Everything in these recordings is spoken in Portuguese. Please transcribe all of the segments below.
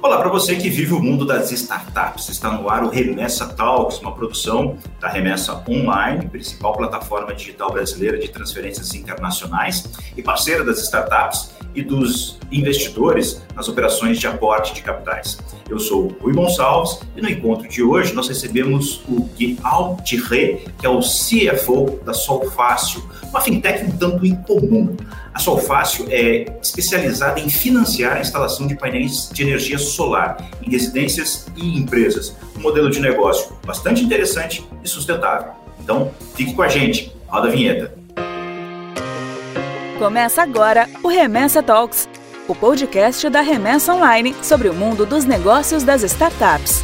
Olá para você que vive o mundo das startups. Está no ar o Remessa Talks, uma produção da Remessa Online, principal plataforma digital brasileira de transferências internacionais e parceira das startups e dos investidores nas operações de aporte de capitais. Eu sou Rui Gonçalves e no encontro de hoje nós recebemos o Guial Tiré, que é o CFO da Solfácil, uma fintech um tanto incomum. A Solfácil é especializada em financiar a instalação de painéis de energia solar em residências e empresas. Um modelo de negócio bastante interessante e sustentável. Então, fique com a gente. Roda a vinheta. Começa agora o Remessa Talks, o podcast da Remessa Online sobre o mundo dos negócios das startups.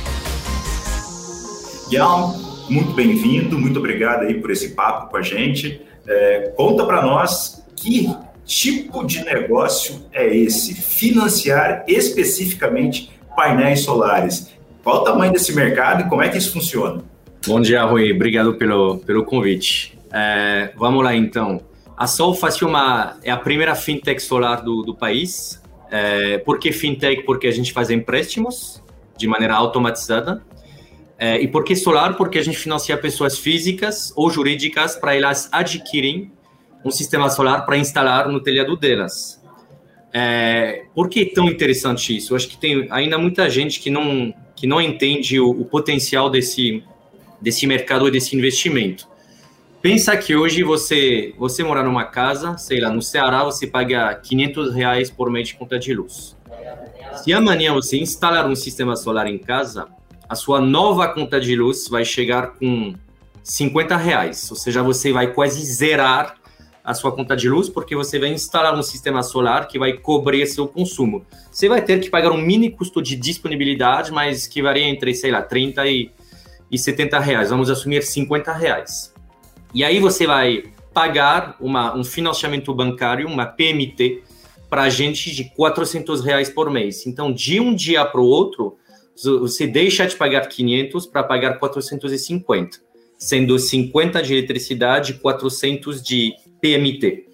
Guilherme, muito bem-vindo, muito obrigado aí por esse papo com a gente. É, conta para nós que tipo de negócio é esse? Financiar especificamente painéis solares. Qual o tamanho desse mercado e como é que isso funciona? Bom dia, Rui. Obrigado pelo, pelo convite. É, vamos lá, então. A Sol uma, é a primeira fintech solar do, do país. É, por que fintech? Porque a gente faz empréstimos de maneira automatizada. É, e por que solar? Porque a gente financia pessoas físicas ou jurídicas para elas adquirirem um sistema solar para instalar no telhado delas. É, por que é tão interessante isso? Eu acho que tem ainda muita gente que não, que não entende o, o potencial desse, desse mercado e desse investimento. Pensa que hoje você você morar numa casa, sei lá, no Ceará, você paga 500 reais por mês de conta de luz. Se amanhã você instalar um sistema solar em casa, a sua nova conta de luz vai chegar com 50 reais, ou seja, você vai quase zerar a sua conta de luz, porque você vai instalar um sistema solar que vai cobrir seu consumo. Você vai ter que pagar um mini custo de disponibilidade, mas que varia entre, sei lá, 30 e, e 70 reais. Vamos assumir 50 reais. E aí você vai pagar uma, um financiamento bancário, uma PMT, para a gente de 400 reais por mês. Então, de um dia para o outro, você deixa de pagar 500 para pagar 450, sendo 50 de eletricidade e 400 de PMT.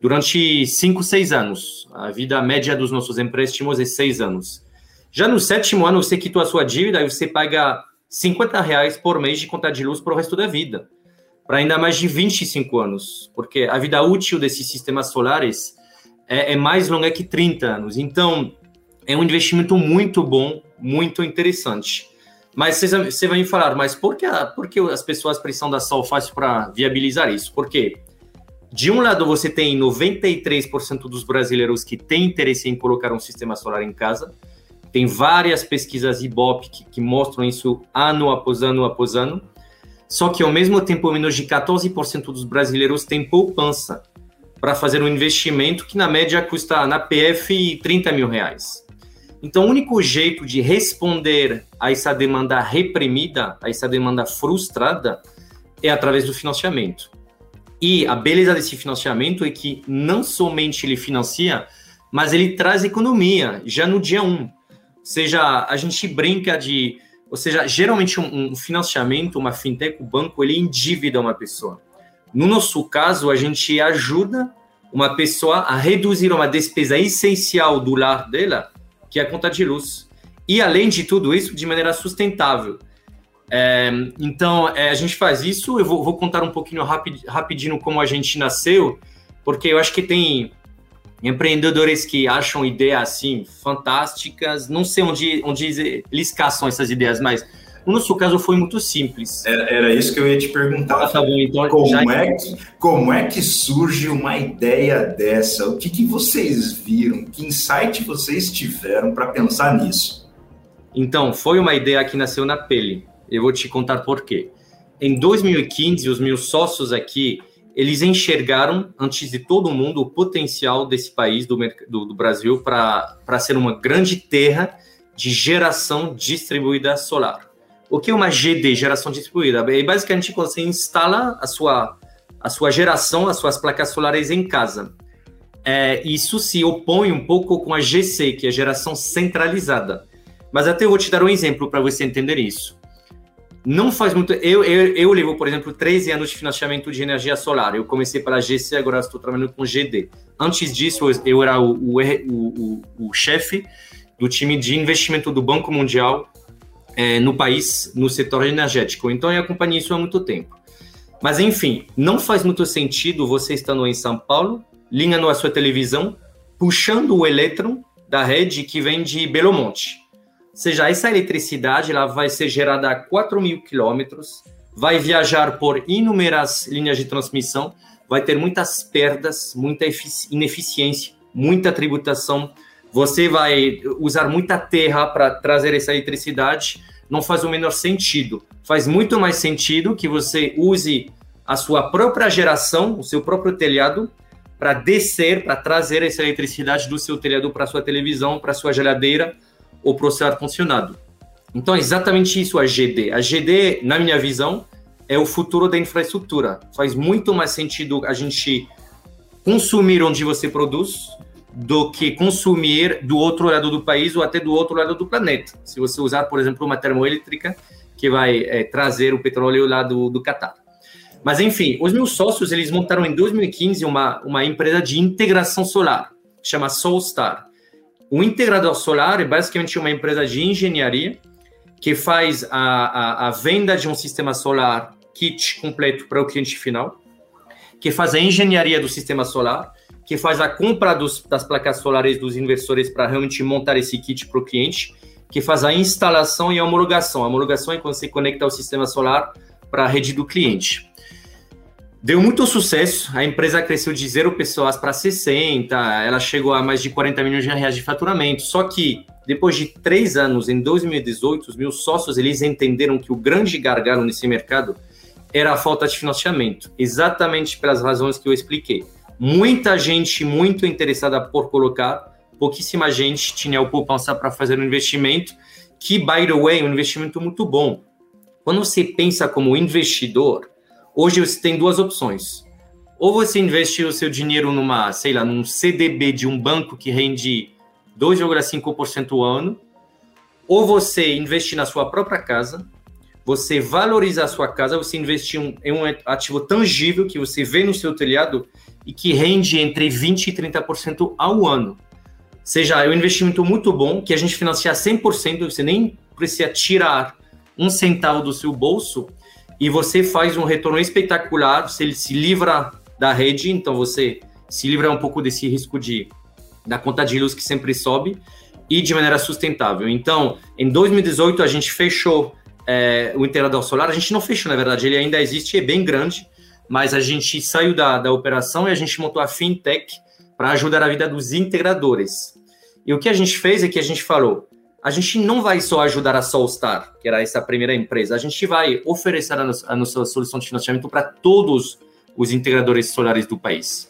Durante 5, 6 anos. A vida média dos nossos empréstimos é 6 anos. Já no sétimo ano, você quitou a sua dívida e você paga 50 reais por mês de conta de luz para o resto da vida. Para ainda mais de 25 anos. Porque a vida útil desses sistemas solares é, é mais longa que 30 anos. Então, é um investimento muito bom, muito interessante. Mas você vai me falar, mas por que, por que as pessoas precisam da Sol Fácil para viabilizar isso? Por quê? De um lado, você tem 93% dos brasileiros que têm interesse em colocar um sistema solar em casa. Tem várias pesquisas Ibope que, que mostram isso ano após ano após ano. Só que, ao mesmo tempo, menos de 14% dos brasileiros têm poupança para fazer um investimento que, na média, custa na PF 30 mil reais. Então, o único jeito de responder a essa demanda reprimida, a essa demanda frustrada, é através do financiamento. E a beleza desse financiamento é que não somente ele financia, mas ele traz economia já no dia 1. Um. Ou seja, a gente brinca de. Ou seja, geralmente um, um financiamento, uma fintech, o banco, ele endívida uma pessoa. No nosso caso, a gente ajuda uma pessoa a reduzir uma despesa essencial do lar dela, que é a conta de luz. E, além de tudo isso, de maneira sustentável. É, então, é, a gente faz isso. Eu vou, vou contar um pouquinho rapid, rapidinho como a gente nasceu, porque eu acho que tem empreendedores que acham ideias assim fantásticas. Não sei onde, onde eles caçam essas ideias, mas no nosso caso foi muito simples. Era, era isso que eu ia te perguntar. Ah, tá bom, então como, já... é que, como é que surge uma ideia dessa? O que, que vocês viram? Que insight vocês tiveram para pensar nisso? Então, foi uma ideia que nasceu na pele. Eu vou te contar por quê. Em 2015, os meus sócios aqui, eles enxergaram, antes de todo mundo, o potencial desse país, do, do, do Brasil, para ser uma grande terra de geração distribuída solar. O que é uma GD, geração distribuída? É basicamente quando você instala a sua, a sua geração, as suas placas solares em casa. É, isso se opõe um pouco com a GC, que é a geração centralizada. Mas até eu vou te dar um exemplo para você entender isso não faz muito. Eu, eu, eu levo, por exemplo, 13 anos de financiamento de energia solar. Eu comecei pela GC, agora estou trabalhando com GD. Antes disso, eu era o, o, o, o chefe do time de investimento do Banco Mundial é, no país, no setor energético. Então, eu acompanhei isso há muito tempo. Mas, enfim, não faz muito sentido você estando em São Paulo, ligando a sua televisão, puxando o elétron da rede que vem de Belo Monte. Seja, essa eletricidade ela vai ser gerada a 4 mil quilômetros, vai viajar por inúmeras linhas de transmissão, vai ter muitas perdas, muita ineficiência, muita tributação, você vai usar muita terra para trazer essa eletricidade, não faz o menor sentido. Faz muito mais sentido que você use a sua própria geração, o seu próprio telhado, para descer, para trazer essa eletricidade do seu telhado para sua televisão, para sua geladeira ou para o seu ar-condicionado. Então, é exatamente isso a GD. A GD, na minha visão, é o futuro da infraestrutura. Faz muito mais sentido a gente consumir onde você produz do que consumir do outro lado do país ou até do outro lado do planeta. Se você usar, por exemplo, uma termoelétrica que vai é, trazer o petróleo lá do, do Catar. Mas, enfim, os meus sócios, eles montaram em 2015 uma, uma empresa de integração solar, chama Solstar. O integrador solar é basicamente uma empresa de engenharia que faz a, a, a venda de um sistema solar kit completo para o cliente final, que faz a engenharia do sistema solar, que faz a compra dos, das placas solares dos inversores para realmente montar esse kit para o cliente, que faz a instalação e a homologação. A homologação é quando você conecta o sistema solar para a rede do cliente. Deu muito sucesso, a empresa cresceu de zero pessoas para 60, ela chegou a mais de 40 milhões de reais de faturamento. Só que depois de três anos, em 2018, os meus sócios eles entenderam que o grande gargalo nesse mercado era a falta de financiamento, exatamente pelas razões que eu expliquei muita gente muito interessada por colocar, pouquíssima gente tinha o poupança para fazer um investimento, que, by the way, é um investimento muito bom. Quando você pensa como investidor, hoje você tem duas opções. Ou você investe o seu dinheiro numa, sei lá, num CDB de um banco que rende 2,5% ao ano, ou você investe na sua própria casa, você valoriza a sua casa, você investir em um ativo tangível que você vê no seu telhado e que rende entre 20% e 30% ao ano. Ou seja, é um investimento muito bom que a gente financia 100%, você nem precisa tirar um centavo do seu bolso e você faz um retorno espetacular, você se livra da rede, então você se livra um pouco desse risco de da conta de luz que sempre sobe e de maneira sustentável. Então, em 2018 a gente fechou é, o integrador solar, a gente não fechou, na verdade, ele ainda existe, é bem grande, mas a gente saiu da, da operação e a gente montou a fintech para ajudar a vida dos integradores. E o que a gente fez é que a gente falou, a gente não vai só ajudar a Solstar, que era essa primeira empresa, a gente vai oferecer a, a nossa solução de financiamento para todos os integradores solares do país.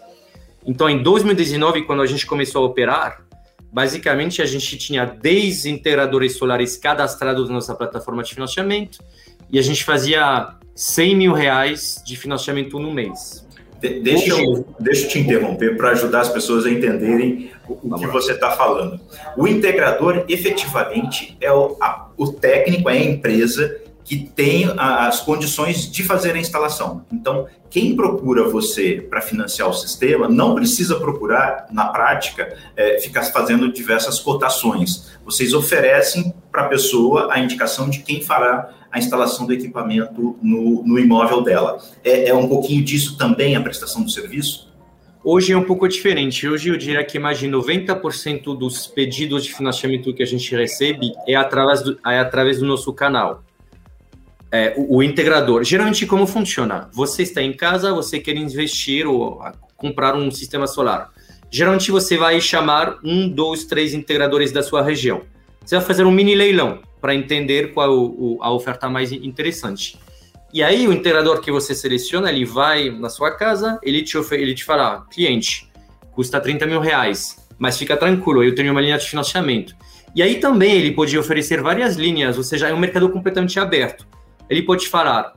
Então, em 2019, quando a gente começou a operar, basicamente a gente tinha 10 integradores solares cadastrados na nossa plataforma de financiamento e a gente fazia 100 mil reais de financiamento no mês. De, deixa, eu, deixa eu te interromper para ajudar as pessoas a entenderem o, o que você está falando. O integrador, efetivamente, é o, a, o técnico, é a empresa que tem as condições de fazer a instalação. Então, quem procura você para financiar o sistema não precisa procurar, na prática, é, ficar fazendo diversas cotações. Vocês oferecem para a pessoa a indicação de quem fará a instalação do equipamento no, no imóvel dela. É, é um pouquinho disso também a prestação do serviço? Hoje é um pouco diferente. Hoje eu diria que mais de 90% dos pedidos de financiamento que a gente recebe é através do, é através do nosso canal é, o, o, integrador. Geralmente, como funciona? Você está em casa, você quer investir ou comprar um sistema solar. Geralmente, você vai chamar um, dois, três integradores da sua região. Você vai fazer um mini leilão para entender qual o, a oferta mais interessante. E aí, o integrador que você seleciona, ele vai na sua casa, ele te, ele te fala, cliente, custa 30 mil reais, mas fica tranquilo, eu tenho uma linha de financiamento. E aí também ele pode oferecer várias linhas, ou seja, é um mercado completamente aberto ele pode falar,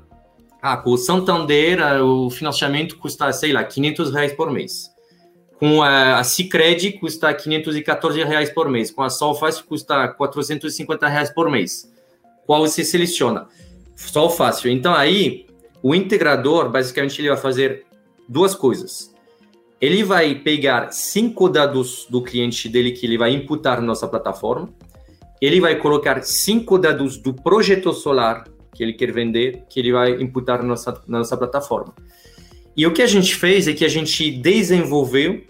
ah, com o Santander o financiamento custa, sei lá, 500 reais por mês. Com a, a Cicred custa 514 reais por mês. Com a Solfácil custa 450 reais por mês. Qual você seleciona? Solfácil. Então aí, o integrador, basicamente, ele vai fazer duas coisas. ele vai pegar cinco dados do cliente dele que ele vai imputar na nossa plataforma, ele vai colocar cinco dados do projeto solar que ele quer vender, que ele vai imputar na nossa, na nossa plataforma. E o que a gente fez é que a gente desenvolveu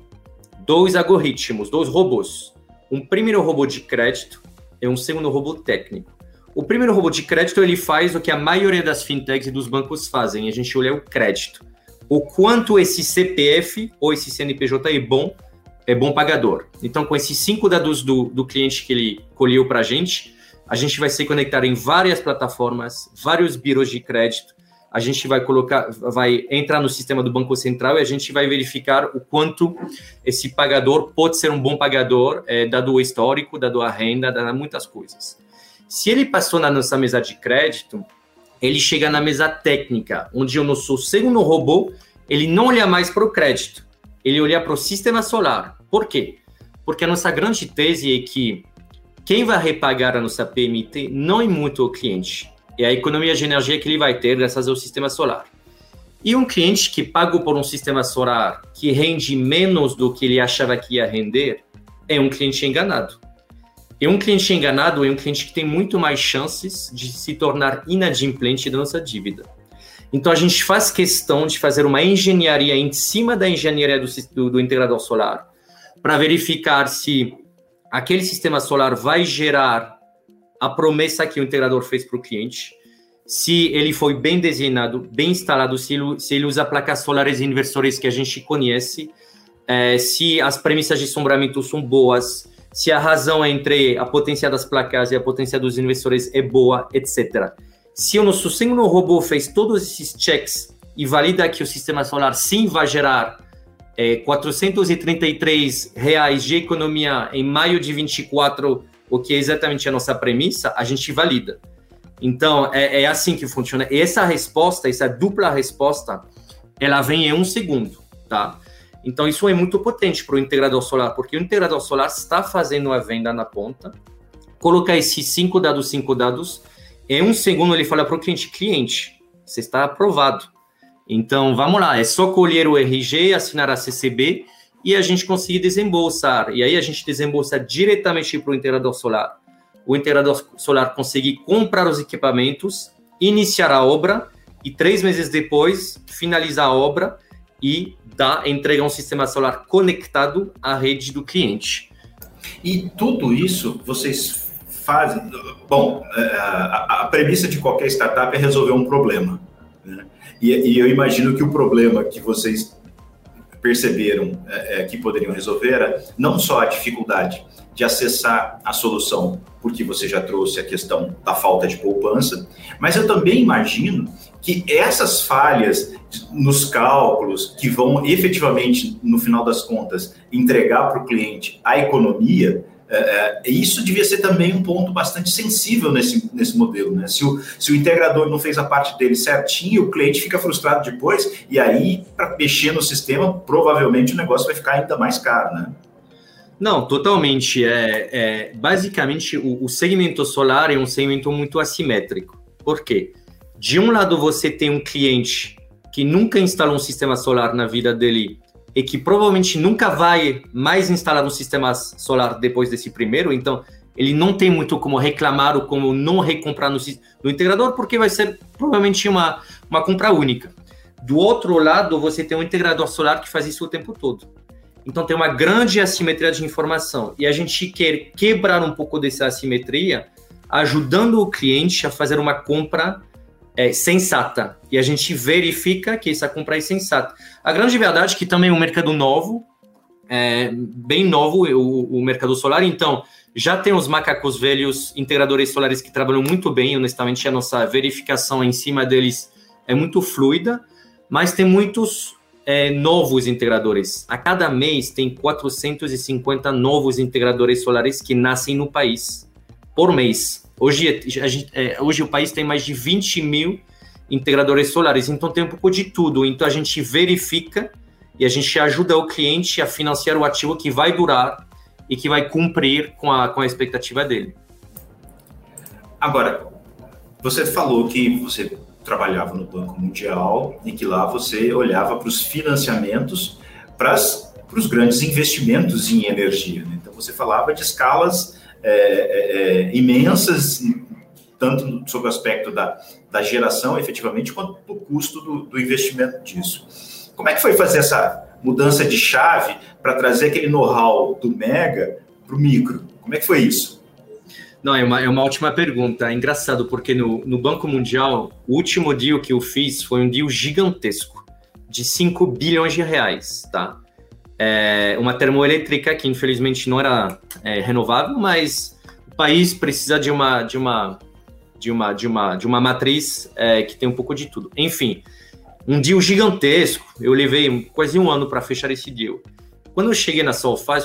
dois algoritmos, dois robôs. Um primeiro robô de crédito e um segundo robô técnico. O primeiro robô de crédito ele faz o que a maioria das fintechs e dos bancos fazem. A gente olha o crédito, o quanto esse CPF ou esse CNPJ é bom, é bom pagador. Então, com esses cinco dados do, do cliente que ele colheu para a gente, a gente vai se conectar em várias plataformas, vários birôs de crédito. A gente vai colocar, vai entrar no sistema do Banco Central e a gente vai verificar o quanto esse pagador pode ser um bom pagador, é, dado o histórico, dado a renda, dado muitas coisas. Se ele passou na nossa mesa de crédito, ele chega na mesa técnica, onde o nosso segundo robô, ele não olha mais para o crédito, ele olha para o sistema solar. Por quê? Porque a nossa grande tese é que quem vai repagar a nossa PMT não é muito o cliente, é a economia de energia que ele vai ter graças ao sistema solar. E um cliente que paga por um sistema solar que rende menos do que ele achava que ia render é um cliente enganado. E um cliente enganado é um cliente que tem muito mais chances de se tornar inadimplente da nossa dívida. Então a gente faz questão de fazer uma engenharia em cima da engenharia do, do, do integrador solar para verificar se aquele sistema solar vai gerar a promessa que o integrador fez para o cliente, se ele foi bem desenhado, bem instalado, se ele, se ele usa placas solares inversores que a gente conhece, é, se as premissas de sombramento são boas, se a razão entre a potência das placas e a potência dos inversores é boa, etc. Se o nosso segundo robô fez todos esses checks e valida que o sistema solar sim vai gerar é, 433 reais de economia em maio de 24, o que é exatamente a nossa premissa, a gente valida. Então, é, é assim que funciona. E essa resposta, essa dupla resposta, ela vem em um segundo, tá? Então, isso é muito potente para o integrador solar, porque o integrador solar está fazendo a venda na ponta, coloca esses cinco dados, cinco dados, em um segundo ele fala para o cliente, cliente, você está aprovado. Então, vamos lá, é só colher o RG, assinar a CCB e a gente conseguir desembolsar. E aí a gente desembolsa diretamente para o integrador solar. O integrador solar conseguir comprar os equipamentos, iniciar a obra e três meses depois finalizar a obra e dar, entregar um sistema solar conectado à rede do cliente. E tudo isso vocês fazem. Bom, é, a, a premissa de qualquer startup é resolver um problema. Né? E, e, eu imagino que o problema que vocês perceberam é, é, que poderiam resolver era não só a dificuldade de acessar a solução, porque você já trouxe a questão da falta de poupança, mas eu também imagino que essas falhas nos cálculos que vão efetivamente, no final das contas, entregar para o cliente a economia, é, é, isso devia ser também um ponto bastante sensível nesse, nesse modelo. Né? Se, o, se o integrador não fez a parte dele certinho, o cliente fica frustrado depois, e aí, para mexer no sistema, provavelmente o negócio vai ficar ainda mais caro. Né? Não, totalmente. É, é basicamente, o, o segmento solar é um segmento muito assimétrico. Por quê? De um lado, você tem um cliente que nunca instalou um sistema solar na vida dele e que provavelmente nunca vai mais instalar um sistema solar depois desse primeiro, então ele não tem muito como reclamar ou como não recomprar no, no integrador, porque vai ser provavelmente uma, uma compra única. Do outro lado, você tem um integrador solar que faz isso o tempo todo. Então tem uma grande assimetria de informação e a gente quer quebrar um pouco dessa assimetria, ajudando o cliente a fazer uma compra é, sensata. E a gente verifica que essa compra é sensata. A grande verdade é que também é um mercado novo, é, bem novo, o, o mercado solar. Então, já tem os macacos velhos, integradores solares que trabalham muito bem. Honestamente, a nossa verificação em cima deles é muito fluida, mas tem muitos é, novos integradores. A cada mês tem 450 novos integradores solares que nascem no país, por mês. Hoje, a gente, é, hoje o país tem mais de 20 mil integradores solares, então tem um pouco de tudo. Então a gente verifica e a gente ajuda o cliente a financiar o ativo que vai durar e que vai cumprir com a, com a expectativa dele. Agora, você falou que você trabalhava no Banco Mundial e que lá você olhava para os financiamentos para os grandes investimentos em energia. Né? Então, você falava de escalas é, é imensas, tanto sob o aspecto da, da geração, efetivamente, quanto do custo do, do investimento disso. Como é que foi fazer essa mudança de chave para trazer aquele know-how do mega para o micro? Como é que foi isso? Não, é uma, é uma ótima pergunta. É engraçado, porque no, no Banco Mundial, o último deal que eu fiz foi um deal gigantesco, de 5 bilhões de reais, tá? É uma termoelétrica que infelizmente não era é, renovável, mas o país precisa de uma de uma de uma de uma de uma matriz é, que tem um pouco de tudo. Enfim, um deal gigantesco. Eu levei quase um ano para fechar esse deal. Quando eu cheguei na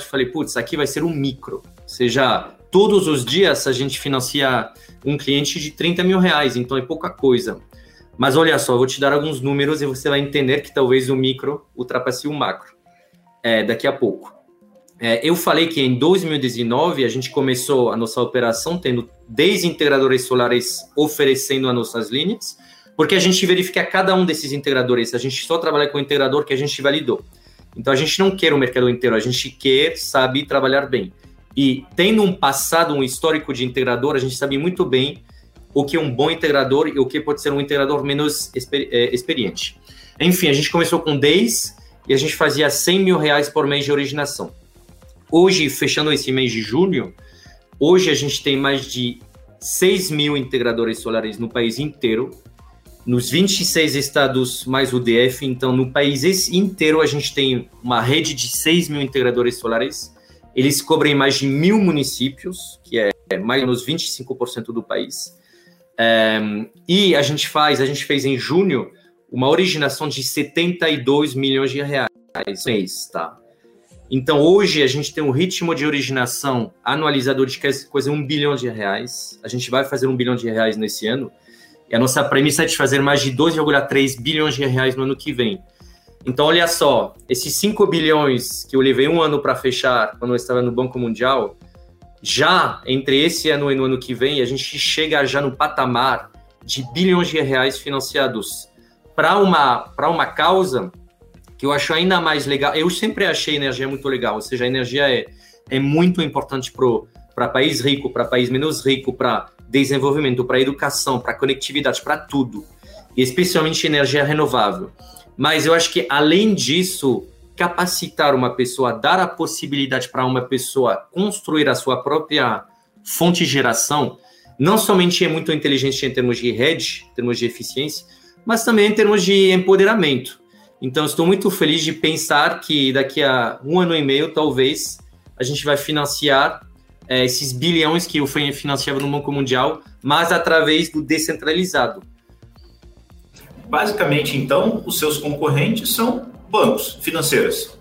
eu falei, putz, aqui vai ser um micro. Ou seja, todos os dias a gente financia um cliente de 30 mil reais, então é pouca coisa. Mas olha só, vou te dar alguns números e você vai entender que talvez o micro ultrapasse o macro é, daqui a pouco. É, eu falei que em 2019 a gente começou a nossa operação tendo 10 integradores solares oferecendo as nossas linhas, porque a gente verifica cada um desses integradores. A gente só trabalha com o integrador que a gente validou. Então a gente não quer o mercado inteiro, a gente quer, sabe, trabalhar bem. E tendo um passado, um histórico de integrador, a gente sabe muito bem o que é um bom integrador e o que pode ser um integrador menos exper é, experiente. Enfim, a gente começou com 10 e a gente fazia 100 mil reais por mês de originação. Hoje, fechando esse mês de junho, hoje a gente tem mais de 6 mil integradores solares no país inteiro, nos 26 estados mais o DF, então no país inteiro a gente tem uma rede de 6 mil integradores solares. Eles cobrem mais de mil municípios, que é mais ou menos 25% do país. É, e a gente faz, a gente fez em junho uma originação de 72 milhões de reais mês, tá? Então hoje a gente tem um ritmo de originação anualizador de quase um bilhão de reais. A gente vai fazer um bilhão de reais nesse ano. E a nossa premissa é de fazer mais de 2,3 bilhões de reais no ano que vem. Então, olha só, esses 5 bilhões que eu levei um ano para fechar quando eu estava no Banco Mundial, já entre esse ano e no ano que vem, a gente chega já no patamar de bilhões de reais financiados para uma, uma causa que eu acho ainda mais legal. Eu sempre achei energia muito legal, ou seja, a energia é, é muito importante para país rico, para país menos rico, para desenvolvimento, para educação, para conectividade, para tudo, e especialmente energia renovável. Mas eu acho que, além disso, capacitar uma pessoa, dar a possibilidade para uma pessoa construir a sua própria fonte de geração, não somente é muito inteligente em termos de rede, em termos de eficiência, mas também em termos de empoderamento. Então, estou muito feliz de pensar que daqui a um ano e meio, talvez, a gente vai financiar é, esses bilhões que o FEM financiava no Banco Mundial, mas através do descentralizado. Basicamente, então, os seus concorrentes são bancos financeiros,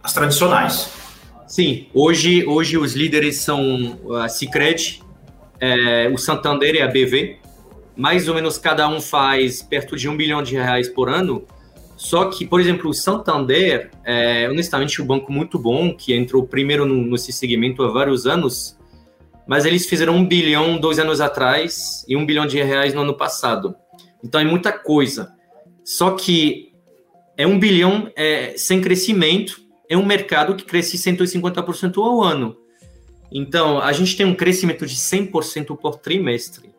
as tradicionais. Sim, hoje, hoje os líderes são a Cicred, é, o Santander e a BV. Mais ou menos cada um faz perto de um bilhão de reais por ano. Só que, por exemplo, o Santander é honestamente um banco muito bom, que entrou primeiro no, nesse segmento há vários anos, mas eles fizeram um bilhão dois anos atrás e um bilhão de reais no ano passado. Então é muita coisa. Só que é um bilhão é, sem crescimento, é um mercado que cresce 150% ao ano. Então, a gente tem um crescimento de 100% por trimestre.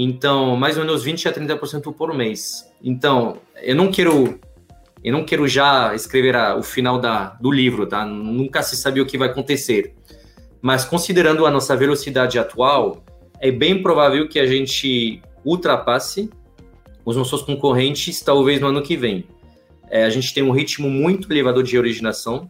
Então, mais ou menos 20 a 30% por mês. Então, eu não quero eu não quero já escrever a, o final da, do livro, tá? Nunca se sabe o que vai acontecer. Mas considerando a nossa velocidade atual, é bem provável que a gente ultrapasse os nossos concorrentes talvez no ano que vem. É, a gente tem um ritmo muito elevado de originação.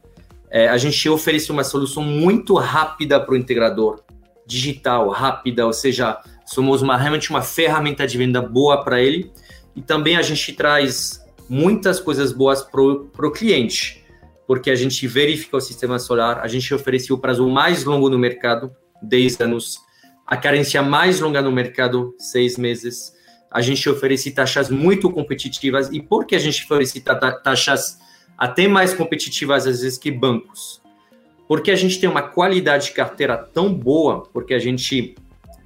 É, a gente oferece uma solução muito rápida para o integrador, digital, rápida, ou seja, somos uma, realmente uma ferramenta de venda boa para ele e também a gente traz muitas coisas boas para o cliente, porque a gente verifica o sistema solar, a gente oferece o prazo mais longo no mercado, 10 anos, a carência mais longa no mercado, 6 meses. A gente oferece taxas muito competitivas e por que a gente oferece taxas até mais competitivas às vezes que bancos? Porque a gente tem uma qualidade de carteira tão boa, porque a gente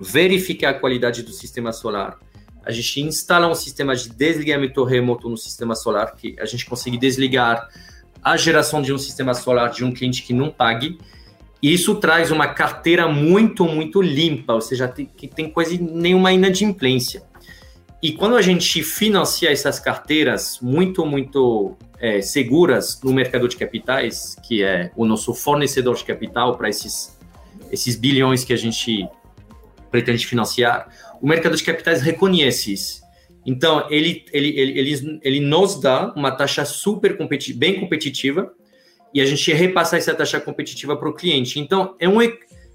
verifica a qualidade do sistema solar, a gente instala um sistema de desligamento remoto no sistema solar, que a gente consegue desligar a geração de um sistema solar de um cliente que não pague. E isso traz uma carteira muito, muito limpa, ou seja, tem, que tem quase nenhuma inadimplência. E quando a gente financia essas carteiras muito, muito é, seguras no mercado de capitais, que é o nosso fornecedor de capital para esses, esses bilhões que a gente pretende financiar, o mercado de capitais reconhece isso. Então, ele, ele, ele, ele, ele nos dá uma taxa super competitiva, bem competitiva, e a gente repassa essa taxa competitiva para o cliente. Então, é um,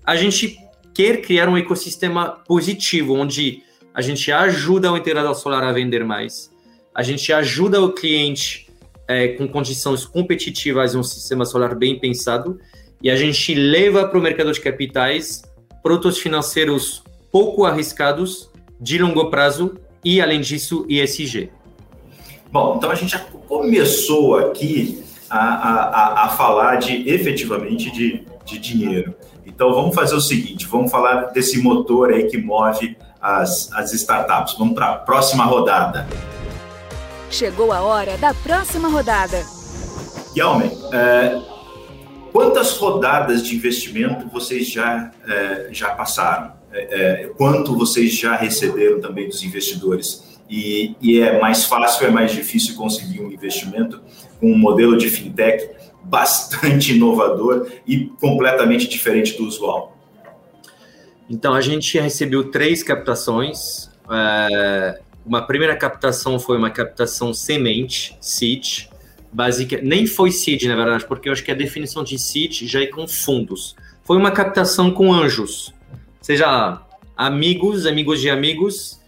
a gente quer criar um ecossistema positivo, onde a gente ajuda o integrador solar a vender mais, a gente ajuda o cliente é, com condições competitivas um sistema solar bem pensado, e a gente leva para o mercado de capitais produtos financeiros pouco arriscados, de longo prazo e, além disso, ESG. Bom, então a gente já começou aqui a, a, a falar de efetivamente de, de dinheiro. Então vamos fazer o seguinte: vamos falar desse motor aí que move as, as startups. Vamos para a próxima rodada. Chegou a hora da próxima rodada. Yalmen, é, quantas rodadas de investimento vocês já, é, já passaram? É, é, quanto vocês já receberam também dos investidores. E, e, é mais fácil, é mais difícil conseguir um investimento com um modelo de fintech bastante inovador e completamente diferente do usual. Então, a gente recebeu três captações. É, uma primeira captação foi uma captação semente, seed, básica, nem foi seed, na verdade, porque eu acho que a definição de seed já é com fundos. Foi uma captação com anjos seja amigos, amigos de amigos,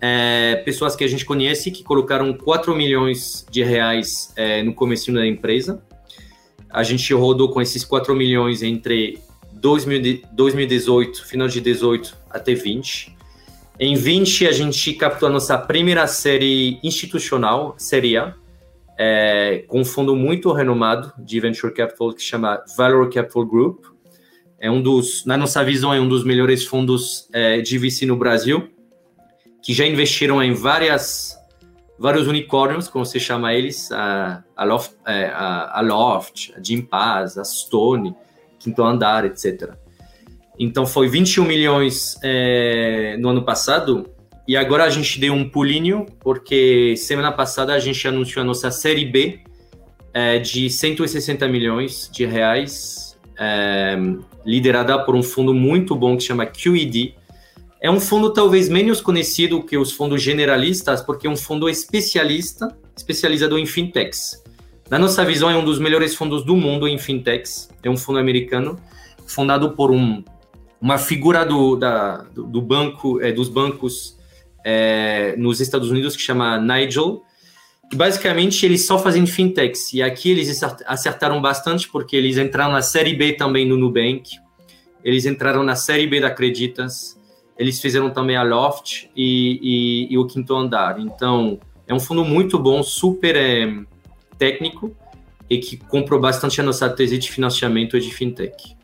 é, pessoas que a gente conhece que colocaram 4 milhões de reais é, no começo da empresa. A gente rodou com esses 4 milhões entre 2018, final de 18 até 20. Em 20, a gente captou a nossa primeira série institucional, série A, é, com um fundo muito renomado de venture capital que chama Valor Capital Group é um dos, na nossa visão, é um dos melhores fundos é, de VC no Brasil, que já investiram em várias, vários unicórnios, como se chama eles, a, a, Loft, é, a, a Loft, a Jim Paz, a Stone, Quinto Andar, etc. Então foi 21 milhões é, no ano passado, e agora a gente deu um pulinho, porque semana passada a gente anunciou a nossa série B é, de 160 milhões de reais, é, liderada por um fundo muito bom que chama QED. É um fundo talvez menos conhecido que os fundos generalistas, porque é um fundo especialista, especializado em fintechs. Na nossa visão, é um dos melhores fundos do mundo em fintechs. É um fundo americano, fundado por um, uma figura do, da, do, banco, é, dos bancos é, nos Estados Unidos que chama Nigel basicamente eles só fazem fintechs. E aqui eles acertaram bastante porque eles entraram na série B também no Nubank. Eles entraram na série B da Acreditas. Eles fizeram também a Loft e, e, e o Quinto Andar. Então, é um fundo muito bom, super é, técnico e que comprou bastante a nossa tese de financiamento de fintech.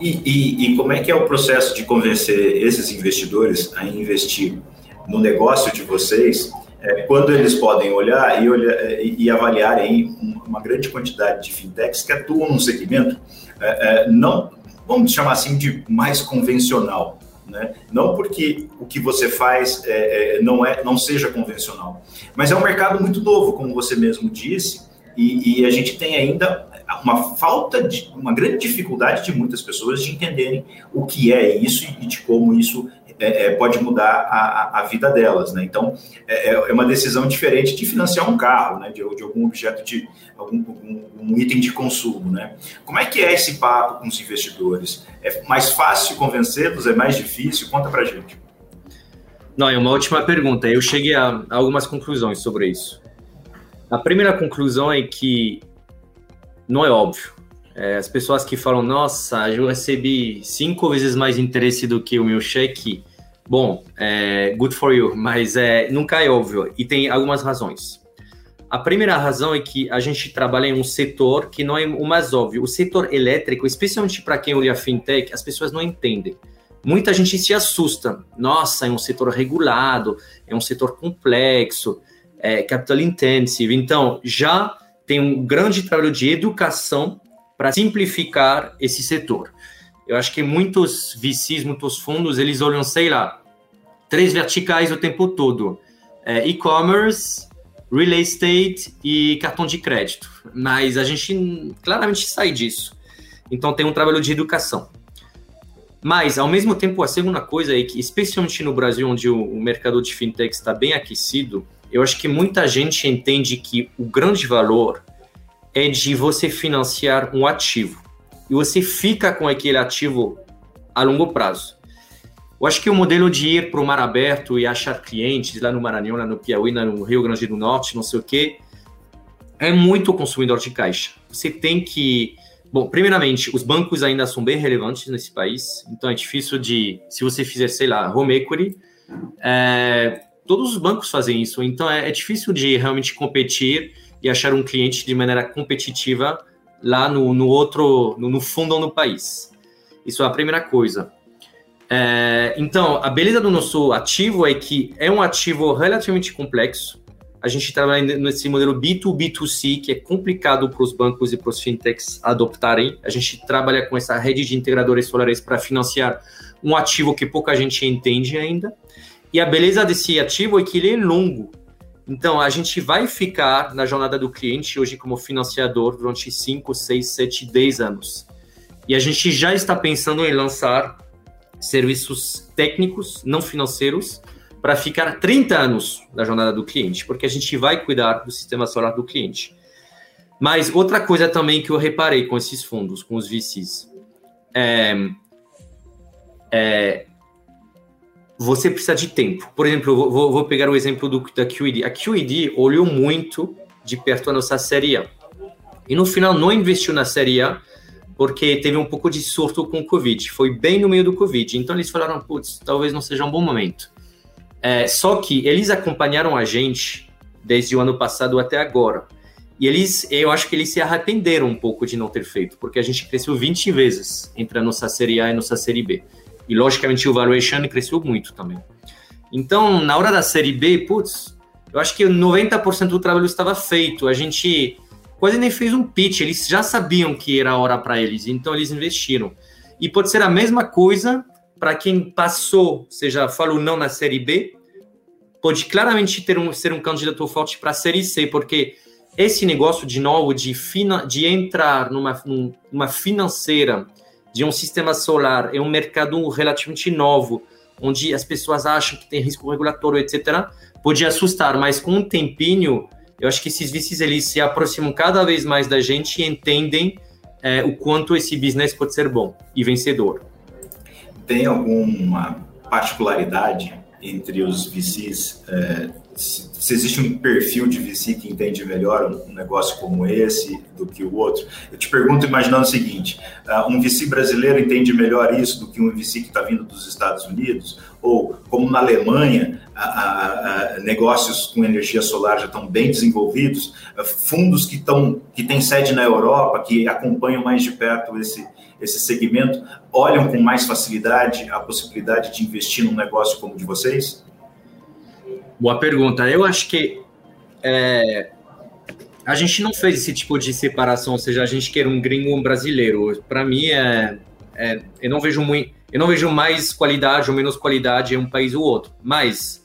E, e, e como é que é o processo de convencer esses investidores a investir no negócio de vocês é, quando eles podem olhar e, olhar, é, e, avaliarem uma grande quantidade de fintechs que atuam no segmento, é, é, não, vamos chamar assim, de mais convencional. Né? Não porque o que você faz é, é, não, é, não seja convencional, mas é um mercado muito novo, como você mesmo disse, e, e a gente tem ainda uma falta de uma grande dificuldade de muitas pessoas de entenderem o que é isso e de como isso é, é, pode mudar a, a, vida delas, né? Então, é, é, é, uma decisão diferente de financiar um carro, né? De, de algum objeto de algum, algum, um item de consumo, né? Como é que é esse papo com os investidores? É mais fácil convencê-los? É mais difícil? Conta para gente. Não, é uma ótima pergunta. Eu cheguei a algumas conclusões sobre isso. A primeira conclusão é que não é óbvio. É, as pessoas que falam, nossa, eu recebi cinco vezes mais interesse do que o meu cheque, bom, é, good for you, mas é, nunca é óbvio e tem algumas razões. A primeira razão é que a gente trabalha em um setor que não é o mais óbvio. O setor elétrico, especialmente para quem olha fintech, as pessoas não entendem. Muita gente se assusta. Nossa, é um setor regulado, é um setor complexo, é capital intensive. Então, já tem um grande trabalho de educação para simplificar esse setor. Eu acho que muitos VCs, muitos fundos, eles olham, sei lá, três verticais o tempo todo: é, e-commerce, real estate e cartão de crédito. Mas a gente claramente sai disso. Então tem um trabalho de educação. Mas, ao mesmo tempo, a segunda coisa é que, especialmente no Brasil, onde o, o mercado de fintech está bem aquecido, eu acho que muita gente entende que o grande valor é de você financiar um ativo. E você fica com aquele ativo a longo prazo. Eu acho que o modelo de ir para o mar aberto e achar clientes lá no Maranhão, lá no Piauí, lá no Rio Grande do Norte, não sei o quê, é muito consumidor de caixa. Você tem que Bom, primeiramente, os bancos ainda são bem relevantes nesse país, então é difícil de, se você fizer, sei lá, home equity, é, todos os bancos fazem isso, então é, é, difícil de realmente competir e achar um cliente de maneira competitiva lá no, no outro, no, no fundo do país. Isso é a primeira coisa. É, então, a beleza do nosso ativo é que é um ativo relativamente complexo, a gente trabalha nesse modelo B2B2C, que é complicado para os bancos e para os fintechs adoptarem. A gente trabalha com essa rede de integradores solares para financiar um ativo que pouca gente entende ainda. E a beleza desse ativo é que ele é longo. Então, a gente vai ficar na jornada do cliente hoje como financiador durante 5, 6, 7, 10 anos. E a gente já está pensando em lançar serviços técnicos, não financeiros, para ficar 30 anos na jornada do cliente, porque a gente vai cuidar do sistema solar do cliente. Mas outra coisa também que eu reparei com esses fundos, com os VCs, é, é você precisa de tempo. Por exemplo, vou, vou, pegar o exemplo do, da QED. A QED olhou muito de perto a nossa série A. E no final não investiu na série A porque teve um pouco de surto com o Covid. Foi bem no meio do Covid. Então eles falaram, putz, talvez não seja um bom momento. É, só que eles acompanharam a gente desde o ano passado até agora. E eles, eu acho que eles se arrependeram um pouco de não ter feito, porque a gente cresceu 20 vezes entre a nossa série A e a nossa série B. E logicamente o valuation cresceu muito também. Então, na hora da série B, putz, eu acho que 90% do trabalho estava feito. A gente quase nem fez um pitch, eles já sabiam que era hora para eles, então eles investiram. E pode ser a mesma coisa para quem passou, seja, falou não na Série B, pode claramente ter um, ser um candidato forte para a Série C, porque esse negócio, de novo, de, fina, de entrar numa, numa financeira de um sistema solar é um mercado relativamente novo, onde as pessoas acham que tem risco regulatório, etc., pode assustar, mas com um tempinho, eu acho que esses vices eles se aproximam cada vez mais da gente e entendem é, o quanto esse business pode ser bom e vencedor tem alguma particularidade entre os VCs? É, se, existe um perfil de VC que entende melhor um negócio como esse do que o outro? Eu te pergunto imaginando o seguinte: uh, um VC brasileiro entende melhor isso do que um VC que está vindo dos Estados Unidos? Ou, como na Alemanha, a, a, negócios com energia solar já estão bem desenvolvidos, fundos que, estão, que têm sede na Europa, que acompanham mais de perto esse, esse segmento olham com mais facilidade a possibilidade de investir num negócio como o de vocês? Boa pergunta. Eu acho que é, a gente não fez esse tipo de separação, ou seja, a gente quer um gringo um brasileiro. Para mim, é, é, eu não vejo muito, eu não vejo mais qualidade ou menos qualidade em um país ou outro. Mas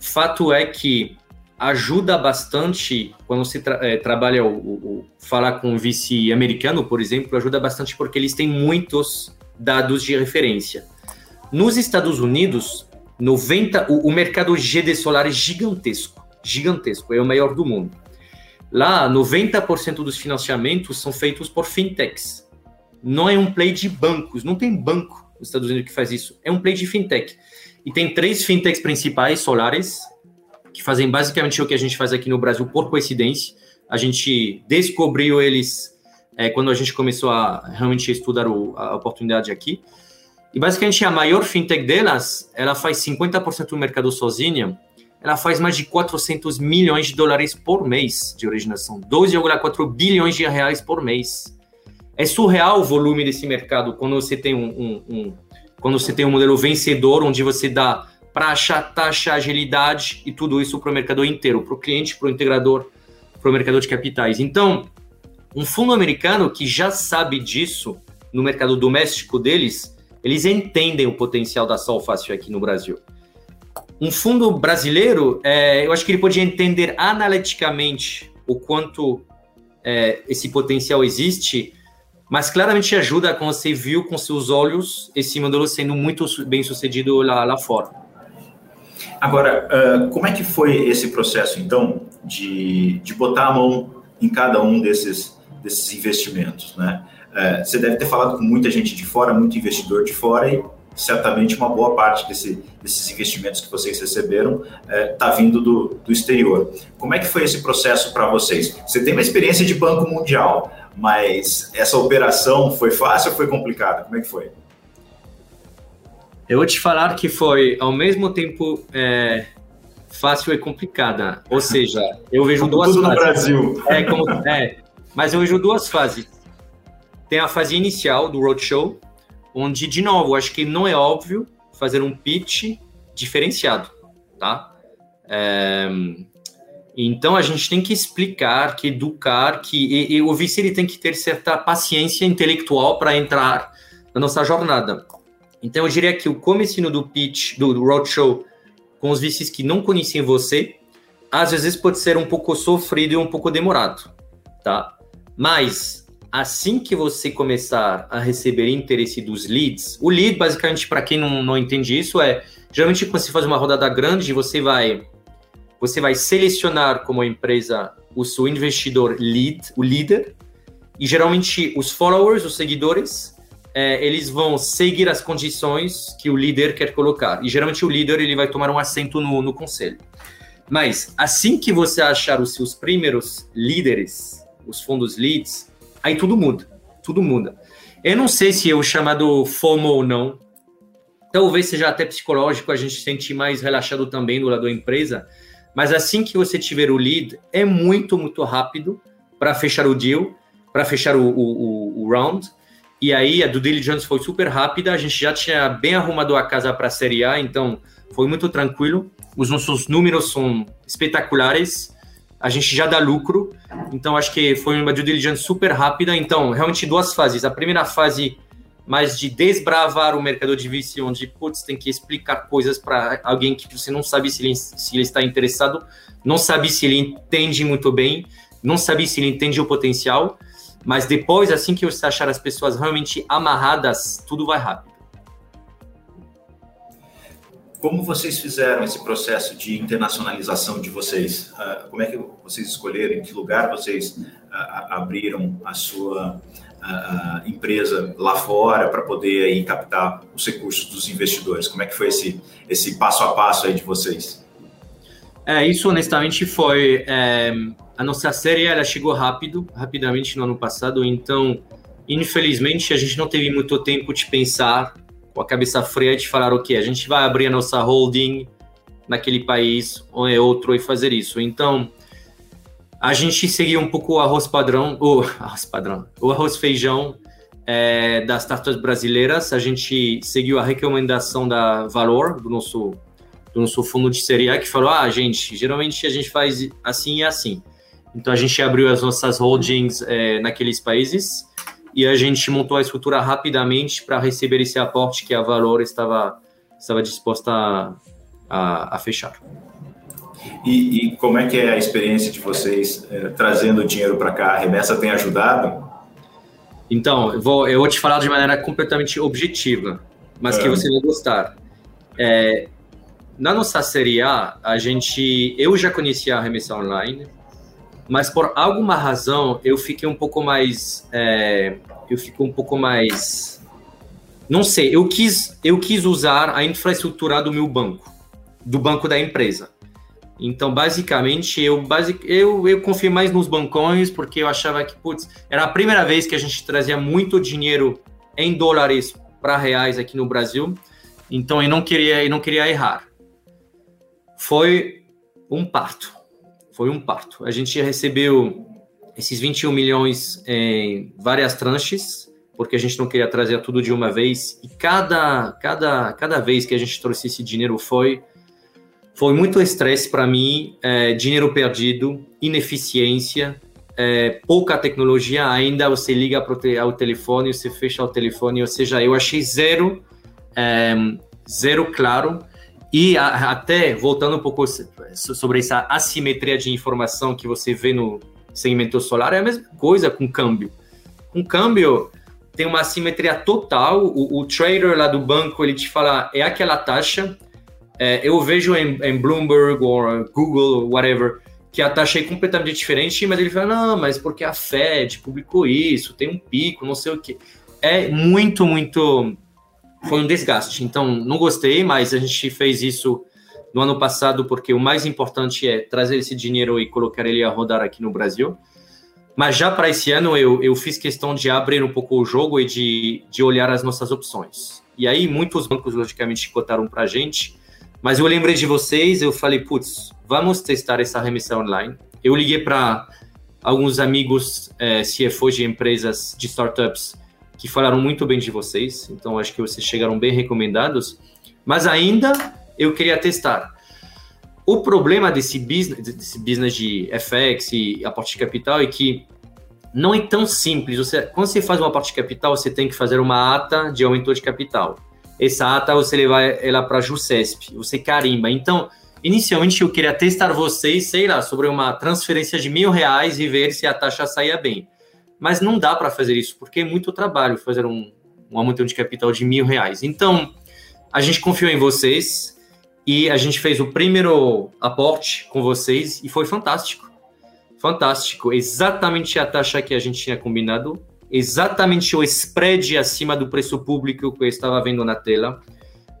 fato é que ajuda bastante quando você tra é, trabalha o, falar com um vice americano, por exemplo, ajuda bastante porque eles têm muitos dados de referência. Nos Estados Unidos, 90 o, o mercado GD solar é gigantesco, gigantesco, é o maior do mundo. Lá, 90% dos financiamentos são feitos por fintechs. Não é um play de bancos, não tem banco nos Estados Unidos que faz isso, é um play de fintech. E tem três fintechs principais solares, que fazem basicamente o que a gente faz aqui no Brasil por coincidência. A gente descobriu eles é, quando a gente começou a realmente estudar o, a oportunidade aqui. E basicamente a maior fintech delas, ela faz 50% do mercado sozinha, ela faz mais de 400 milhões de dólares por mês de originação, 12,4 bilhões de reais por mês. É surreal o volume desse mercado quando você tem um, um, um quando você tem um modelo vencedor, onde você dá achar taxa, agilidade e tudo isso para o mercado inteiro, para o cliente, para o integrador, para o mercado de capitais. Então, um fundo americano que já sabe disso no mercado doméstico deles, eles entendem o potencial da Sol Fácil aqui no Brasil. Um fundo brasileiro, é, eu acho que ele podia entender analiticamente o quanto é, esse potencial existe, mas claramente ajuda quando você viu com seus olhos esse modelo sendo muito bem sucedido lá, lá fora. Agora, uh, como é que foi esse processo, então, de, de botar a mão em cada um desses, desses investimentos, né? Uh, você deve ter falado com muita gente de fora, muito investidor de fora, e certamente uma boa parte desse, desses investimentos que vocês receberam está uh, vindo do, do exterior. Como é que foi esse processo para vocês? Você tem uma experiência de Banco Mundial, mas essa operação foi fácil ou foi complicada? Como é que foi? Eu vou te falar que foi, ao mesmo tempo, é, fácil e complicada. Ou seja, eu vejo como duas tudo fases. no Brasil. É, como, é, mas eu vejo duas fases. Tem a fase inicial do roadshow, onde, de novo, acho que não é óbvio fazer um pitch diferenciado, tá? É, então a gente tem que explicar, que educar, que e, e o VC ele tem que ter certa paciência intelectual para entrar na nossa jornada. Então eu diria que o comecinho do pitch, do, do roadshow, com os VCs que não conhecem você, às vezes pode ser um pouco sofrido e um pouco demorado, tá? Mas assim que você começar a receber interesse dos leads, o lead, basicamente, para quem não, não entende isso, é geralmente quando você faz uma rodada grande, você vai você vai selecionar como empresa o seu investidor lead, o líder, e geralmente os followers, os seguidores, é, eles vão seguir as condições que o líder quer colocar. E geralmente o líder ele vai tomar um assento no, no conselho. Mas assim que você achar os seus primeiros líderes, os fundos leads, aí tudo muda. Tudo muda. Eu não sei se é o chamado FOMO ou não. Talvez seja até psicológico, a gente se sentir mais relaxado também do lado da empresa. Mas assim que você tiver o lead, é muito, muito rápido para fechar o deal, para fechar o, o, o round. E aí a due diligence foi super rápida, a gente já tinha bem arrumado a casa para a Série A, então foi muito tranquilo. Os nossos números são espetaculares, a gente já dá lucro, então acho que foi uma due diligence super rápida. Então, realmente duas fases. A primeira fase mais de desbravar o mercado de VC, onde putz, tem que explicar coisas para alguém que você não sabe se ele, se ele está interessado, não sabe se ele entende muito bem, não sabe se ele entende o potencial. Mas depois, assim que você achar as pessoas realmente amarradas, tudo vai rápido. Como vocês fizeram esse processo de internacionalização de vocês? Uh, como é que vocês escolheram? Em que lugar vocês uh, abriram a sua uh, empresa lá fora para poder aí captar os recursos dos investidores? Como é que foi esse, esse passo a passo aí de vocês? É, isso honestamente foi é, a nossa série ela chegou rápido, rapidamente no ano passado, então infelizmente a gente não teve muito tempo de pensar com a cabeça fria de falar o que a gente vai abrir a nossa holding naquele país ou é outro e fazer isso. Então a gente seguiu um pouco o arroz padrão, o arroz padrão, o arroz feijão é, das startups brasileiras. A gente seguiu a recomendação da Valor do nosso do nosso fundo de série que falou: ah, gente, geralmente a gente faz assim e assim. Então a gente abriu as nossas holdings é, naqueles países e a gente montou a estrutura rapidamente para receber esse aporte que a Valor estava, estava disposta a, a, a fechar. E, e, como é que é a experiência de vocês é, trazendo dinheiro para cá? A remessa tem ajudado? Então, eu vou, eu vou te falar de maneira completamente objetiva, mas é. que você vai gostar. É, na nossa série A, a gente, eu já conhecia a remessa online, mas por alguma razão eu fiquei um pouco mais, é, eu fico um pouco mais, não sei, eu quis, eu quis usar a infraestrutura do meu banco, do banco da empresa. Então, basicamente, eu, basic, eu, eu confio mais nos bancões, porque eu achava que, putz, era a primeira vez que a gente trazia muito dinheiro em dólares para reais aqui no Brasil. Então, eu não queria, eu não queria errar foi um parto. Foi um parto. A gente recebeu esses 21 milhões em várias tranches, porque a gente não queria trazer tudo de uma vez. E cada, cada, cada vez que a gente trouxe esse dinheiro foi foi muito estresse para mim, é, dinheiro perdido, ineficiência, é, pouca tecnologia ainda. Você liga para o telefone, você fecha o telefone, ou seja, eu achei zero, é, zero claro. E a, até voltando um pouco sobre essa assimetria de informação que você vê no segmento solar, é a mesma coisa com câmbio. Com câmbio, tem uma assimetria total. O, o, trader lá do banco ele te fala é aquela taxa. É, eu vejo em, em, Bloomberg ou Google, whatever, que a taxa é completamente diferente, mas ele fala não, mas porque a Fed publicou isso, tem um pico, não sei o que. É muito, muito. Foi um desgaste. Então, não gostei, mas a gente fez isso no ano passado porque o mais importante é trazer esse dinheiro e colocar ele a rodar aqui no Brasil. Mas já para esse ano eu, eu fiz questão de abrir um pouco o jogo e de, de olhar as nossas opções. E aí muitos bancos, logicamente, cotaram para a gente. Mas eu lembrei de vocês, eu falei, putz, vamos testar essa remissão online. Eu liguei para alguns amigos é, CFOs de empresas, de startups, que falaram muito bem de vocês. Então acho que vocês chegaram bem recomendados. Mas ainda eu queria testar. O problema desse business, desse business de FX e aporte de capital é que não é tão simples. Você, quando você faz uma aporte de capital, você tem que fazer uma ata de aumento de capital. Essa ata você leva ela para a JUSESP, você carimba. Então, inicialmente eu queria testar vocês, sei lá, sobre uma transferência de mil reais e ver se a taxa saía bem. Mas não dá para fazer isso, porque é muito trabalho fazer um, um aumento de capital de mil reais. Então, a gente confiou em vocês, e a gente fez o primeiro aporte com vocês e foi fantástico. Fantástico. Exatamente a taxa que a gente tinha combinado, exatamente o spread acima do preço público que eu estava vendo na tela.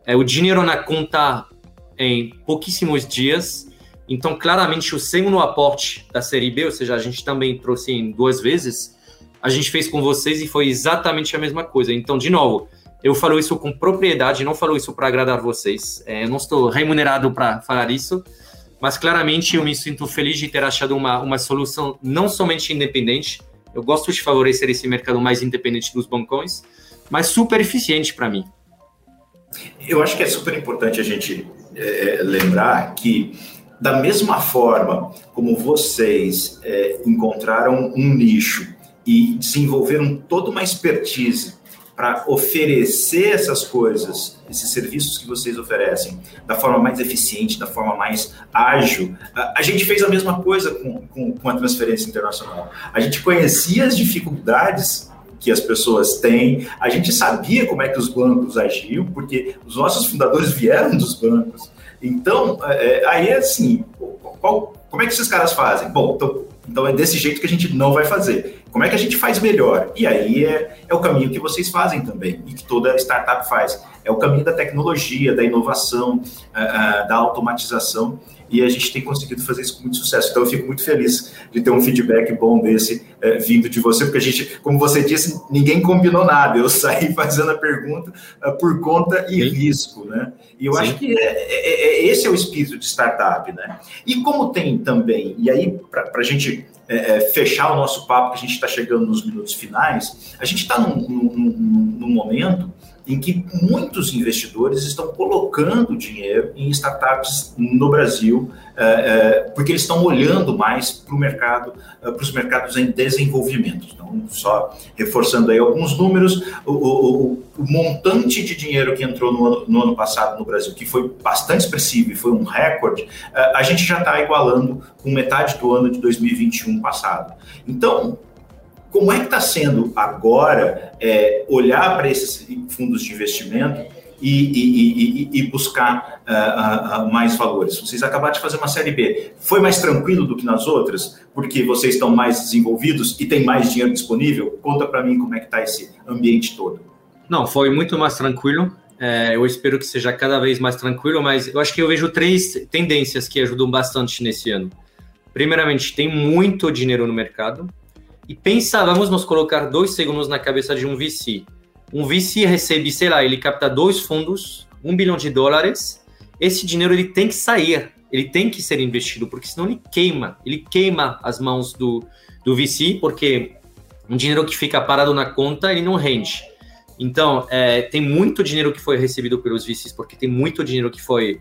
É, o dinheiro na conta em pouquíssimos dias. Então, claramente, o segundo aporte da Série B, ou seja, a gente também trouxe em duas vezes, a gente fez com vocês e foi exatamente a mesma coisa. Então, de novo, eu falo isso com propriedade, não falo isso para agradar vocês. É, eu não estou remunerado para falar isso, mas claramente eu me sinto feliz de ter achado uma, uma solução não somente independente. Eu gosto de favorecer esse mercado mais independente dos bancões, mas super eficiente para mim. Eu acho que é super importante a gente é, lembrar que, da mesma forma como vocês é, encontraram um nicho e desenvolveram toda uma expertise para oferecer essas coisas, esses serviços que vocês oferecem, da forma mais eficiente, da forma mais ágil. A, gente fez a mesma coisa com, com, com a transferência internacional. A gente conhecia as dificuldades que as pessoas têm. A gente sabia como é que os bancos agiam, porque os nossos fundadores vieram dos bancos. Então, é, aí é assim, qual, como é que esses caras fazem? Bom, então, então é desse jeito que a gente não vai fazer. Como é que a gente faz melhor? E aí é, é o caminho que vocês fazem também, e que toda startup faz. É o caminho da tecnologia, da inovação, uh, uh, da automatização, e a gente tem conseguido fazer isso com muito sucesso. Então eu fico muito feliz de ter um feedback bom desse uh, vindo de você, porque a gente, como você disse, ninguém combinou nada. Eu saí fazendo a pergunta por conta e Sim. risco, né? E eu Sim. acho que é, é, é, esse é o espírito de startup, né? E como tem também, e aí para a gente é, é, fechar o nosso papo, que a gente está chegando nos minutos finais, a gente está num, num, num, momento em que muitos investidores estão colocando dinheiro em startups no Brasil, é, é, porque eles estão olhando mais para o mercado, é, para os mercados em desenvolvimento. Então, só reforçando aí alguns números, o, o, o montante de dinheiro que entrou no ano, no ano, passado no Brasil, que foi bastante expressivo e foi um recorde, a gente já está igualando com metade do ano de 2021 passado. Então, como é que está sendo agora é, olhar para esses fundos de investimento e, e, e, e buscar uh, uh, mais valores? Vocês acabaram de fazer uma série B. Foi mais tranquilo do que nas outras? Porque vocês estão mais desenvolvidos e tem mais dinheiro disponível? Conta para mim como é que está esse ambiente todo. Não, foi muito mais tranquilo. É, eu espero que seja cada vez mais tranquilo, mas eu acho que eu vejo três tendências que ajudam bastante nesse ano. Primeiramente, tem muito dinheiro no mercado. E pensa, vamos nos colocar dois segundos na cabeça de um VC. Um VC recebe, sei lá, ele capta dois fundos, um bilhão de dólares. Esse dinheiro ele tem que sair, ele tem que ser investido, porque senão ele queima, ele queima as mãos do, do VC, porque um dinheiro que fica parado na conta, ele não rende. Então, é, tem muito dinheiro que foi recebido pelos VCs, porque tem muito dinheiro que foi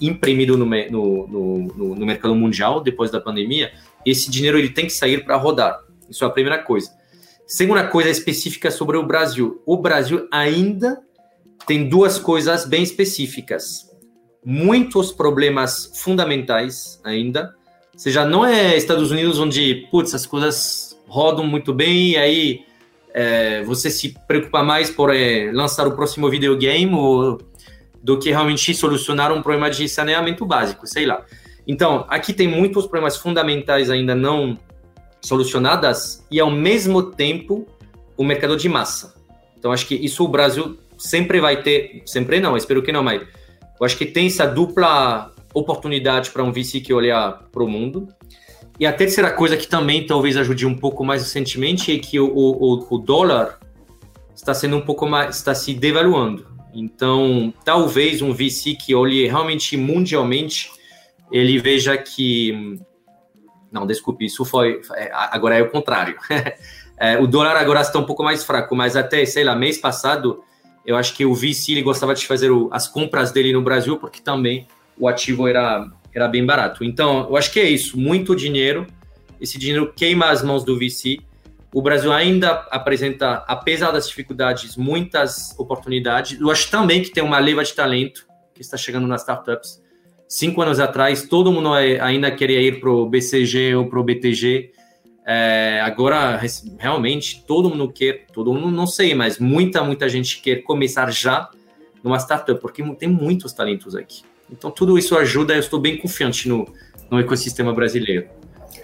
imprimido no, no, no, no mercado mundial depois da pandemia, esse dinheiro ele tem que sair para rodar. Isso é a primeira coisa. Segunda coisa específica sobre o Brasil. O Brasil ainda tem duas coisas bem específicas. Muitos problemas fundamentais ainda. Ou seja, não é Estados Unidos onde, putz, as coisas rodam muito bem e aí é, você se preocupa mais por é, lançar o próximo videogame ou, do que realmente solucionar um problema de saneamento básico, sei lá. Então, aqui tem muitos problemas fundamentais ainda não solucionadas e, ao mesmo tempo, o mercado de massa. Então, acho que isso o Brasil sempre vai ter, sempre não, espero que não, mas eu acho que tem essa dupla oportunidade para um VC que olhar para o mundo. E a terceira coisa que também talvez ajude um pouco mais recentemente é que o, o, o dólar está sendo um pouco mais, está se devaluando. Então, talvez um VC que olhe realmente mundialmente, ele veja que não, desculpe, isso foi. É, agora é o contrário. é, o dólar agora está um pouco mais fraco, mas até, sei lá, mês passado, eu acho que o VC ele gostava de fazer o, as compras dele no Brasil, porque também o ativo era, era bem barato. Então, eu acho que é isso. Muito dinheiro. Esse dinheiro queima as mãos do VC. O Brasil ainda apresenta, apesar das dificuldades, muitas oportunidades. Eu acho também que tem uma leva de talento que está chegando nas startups cinco anos atrás, todo mundo ainda queria ir para o BCG ou para o BTG. É, agora, realmente, todo mundo quer, todo mundo não sei, mas muita, muita gente quer começar já numa startup, porque tem muitos talentos aqui. Então, tudo isso ajuda, eu estou bem confiante no, no ecossistema brasileiro.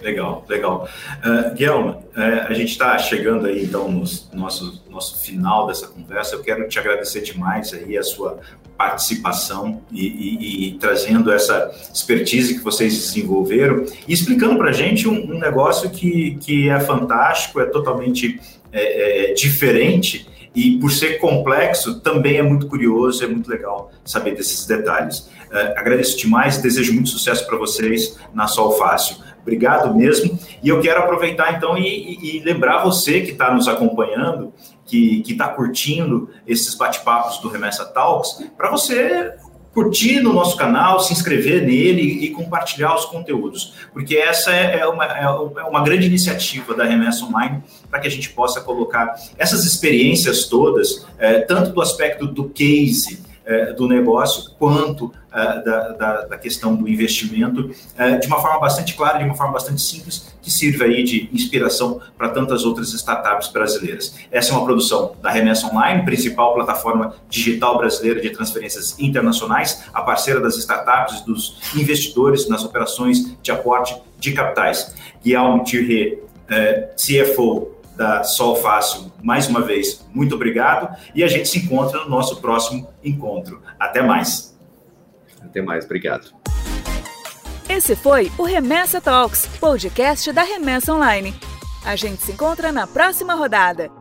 Legal, legal. Uh, Guilherme, uh, a gente está chegando aí, então, no nosso, nosso final dessa conversa. Eu quero te agradecer demais aí a sua participação e, e, e trazendo essa expertise que vocês desenvolveram e explicando para a gente um, um, negócio que, que é fantástico, é totalmente é, é, diferente e por ser complexo também é muito curioso, é muito legal saber desses detalhes. Uh, agradeço demais, desejo muito sucesso para vocês na Sol Fácil. Obrigado mesmo. E eu quero aproveitar então e, e lembrar você que está nos acompanhando, que está curtindo esses bate-papos do Remessa Talks, para você curtir no nosso canal, se inscrever nele e compartilhar os conteúdos, porque essa é, é uma, é, é uma grande iniciativa da Remessa Online para que a gente possa colocar essas experiências todas, é, tanto do aspecto do case, é, do negócio quanto é, da, da, da, questão do investimento é, de uma forma bastante clara, de uma forma bastante simples, que sirva aí de inspiração para tantas outras startups brasileiras. Essa é uma produção da Remessa Online, principal plataforma digital brasileira de transferências internacionais, a parceira das startups, dos investidores nas operações de aporte de capitais. Guilherme Thierry, CFO da Sol Fácil, mais uma vez, muito obrigado e a gente se encontra no nosso próximo encontro. Até mais. Até mais, obrigado. Esse foi o Remessa Talks, podcast da Remessa Online. A gente se encontra na próxima rodada.